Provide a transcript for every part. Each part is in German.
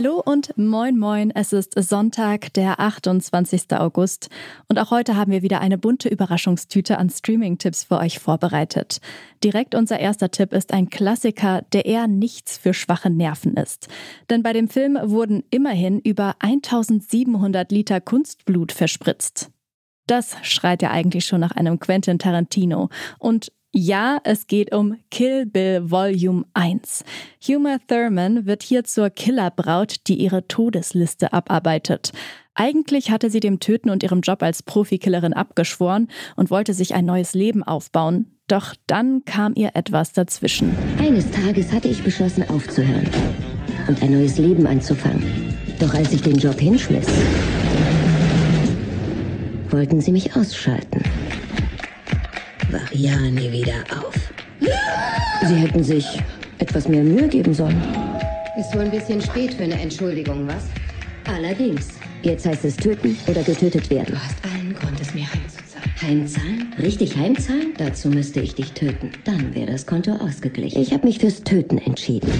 Hallo und moin moin, es ist Sonntag, der 28. August und auch heute haben wir wieder eine bunte Überraschungstüte an Streaming-Tipps für euch vorbereitet. Direkt unser erster Tipp ist ein Klassiker, der eher nichts für schwache Nerven ist. Denn bei dem Film wurden immerhin über 1700 Liter Kunstblut verspritzt. Das schreit ja eigentlich schon nach einem Quentin Tarantino. Und ja, es geht um Kill Bill Volume 1. Huma Thurman wird hier zur Killerbraut, die ihre Todesliste abarbeitet. Eigentlich hatte sie dem Töten und ihrem Job als Profikillerin abgeschworen und wollte sich ein neues Leben aufbauen. Doch dann kam ihr etwas dazwischen. Eines Tages hatte ich beschlossen aufzuhören und ein neues Leben anzufangen. Doch als ich den Job hinschmiss, wollten sie mich ausschalten. Wach ja nie wieder auf. Sie hätten sich etwas mehr Mühe geben sollen. Ist wohl ein bisschen spät für eine Entschuldigung, was? Allerdings, jetzt heißt es töten oder getötet werden. Du hast allen Grund, es mir heimzuzahlen. Heimzahlen? Richtig heimzahlen? Dazu müsste ich dich töten. Dann wäre das Konto ausgeglichen. Ich habe mich fürs Töten entschieden.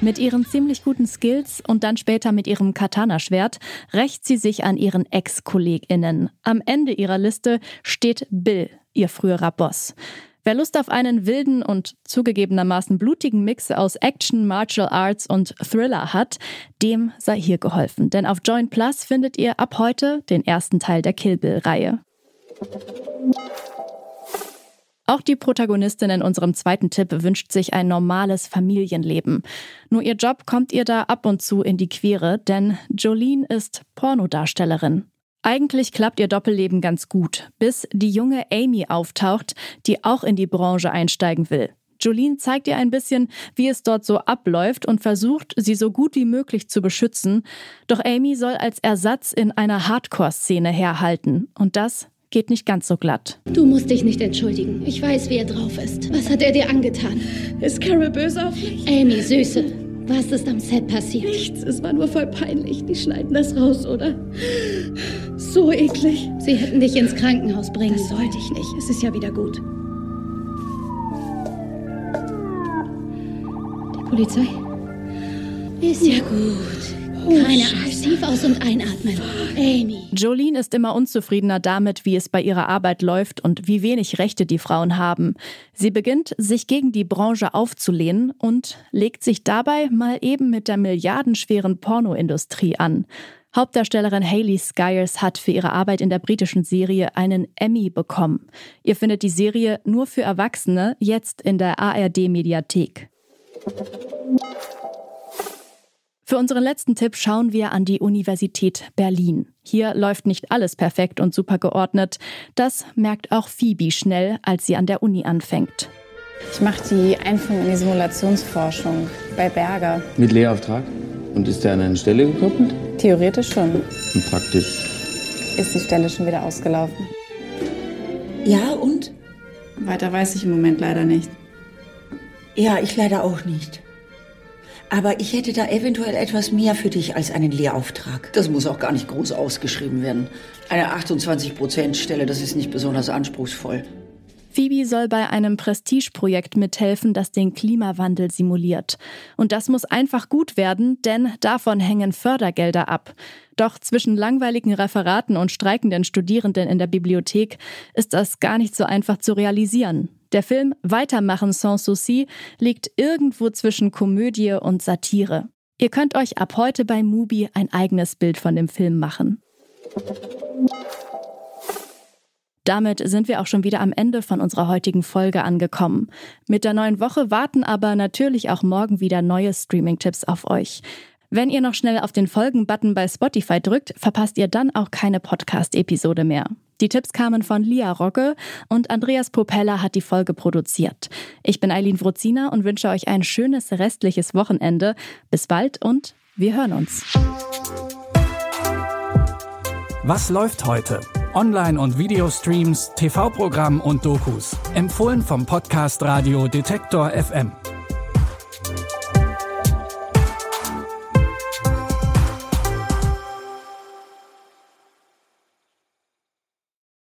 Mit ihren ziemlich guten Skills und dann später mit ihrem Katana-Schwert rächt sie sich an ihren Ex-KollegInnen. Am Ende ihrer Liste steht Bill, ihr früherer Boss. Wer Lust auf einen wilden und zugegebenermaßen blutigen Mix aus Action, Martial Arts und Thriller hat, dem sei hier geholfen. Denn auf Join Plus findet ihr ab heute den ersten Teil der Kill Bill-Reihe. Auch die Protagonistin in unserem zweiten Tipp wünscht sich ein normales Familienleben. Nur ihr Job kommt ihr da ab und zu in die Quere, denn Jolene ist Pornodarstellerin. Eigentlich klappt ihr Doppelleben ganz gut, bis die junge Amy auftaucht, die auch in die Branche einsteigen will. Jolene zeigt ihr ein bisschen, wie es dort so abläuft und versucht, sie so gut wie möglich zu beschützen. Doch Amy soll als Ersatz in einer Hardcore-Szene herhalten. Und das geht nicht ganz so glatt. Du musst dich nicht entschuldigen. Ich weiß, wie er drauf ist. Was hat er dir angetan? Ist Carol böse auf mich? Amy, Süße, was ist am Set passiert? Nichts, es war nur voll peinlich. Die schneiden das raus, oder? So eklig. Sie hätten dich ins Krankenhaus bringen Das sollte ich nicht. Es ist ja wieder gut. Die Polizei? Ist ja gut. Keine Angst. Tief aus und einatmen. Amy. Jolene ist immer unzufriedener damit, wie es bei ihrer Arbeit läuft und wie wenig Rechte die Frauen haben. Sie beginnt, sich gegen die Branche aufzulehnen und legt sich dabei mal eben mit der milliardenschweren Pornoindustrie an. Hauptdarstellerin Hayley Skyers hat für ihre Arbeit in der britischen Serie einen Emmy bekommen. Ihr findet die Serie nur für Erwachsene jetzt in der ARD-Mediathek. Für unseren letzten Tipp schauen wir an die Universität Berlin. Hier läuft nicht alles perfekt und super geordnet. Das merkt auch Phoebe schnell, als sie an der Uni anfängt. Ich mache die Einführung in die Simulationsforschung bei Berger. Mit Lehrauftrag? Und ist der an eine Stelle gekoppelt? Theoretisch schon. Und praktisch? Ist die Stelle schon wieder ausgelaufen. Ja, und? Weiter weiß ich im Moment leider nicht. Ja, ich leider auch nicht. Aber ich hätte da eventuell etwas mehr für dich als einen Lehrauftrag. Das muss auch gar nicht groß ausgeschrieben werden. Eine 28%-Stelle, das ist nicht besonders anspruchsvoll. Phoebe soll bei einem Prestigeprojekt mithelfen, das den Klimawandel simuliert. Und das muss einfach gut werden, denn davon hängen Fördergelder ab. Doch zwischen langweiligen Referaten und streikenden Studierenden in der Bibliothek ist das gar nicht so einfach zu realisieren. Der Film Weitermachen sans souci liegt irgendwo zwischen Komödie und Satire. Ihr könnt euch ab heute bei Mubi ein eigenes Bild von dem Film machen. Damit sind wir auch schon wieder am Ende von unserer heutigen Folge angekommen. Mit der neuen Woche warten aber natürlich auch morgen wieder neue Streaming-Tipps auf euch. Wenn ihr noch schnell auf den Folgen-Button bei Spotify drückt, verpasst ihr dann auch keine Podcast-Episode mehr. Die Tipps kamen von Lia Rogge und Andreas Popella hat die Folge produziert. Ich bin Eileen Wrozina und wünsche euch ein schönes restliches Wochenende. Bis bald und wir hören uns. Was läuft heute? Online- und Videostreams, TV-Programm und Dokus. Empfohlen vom Podcast Radio Detektor FM.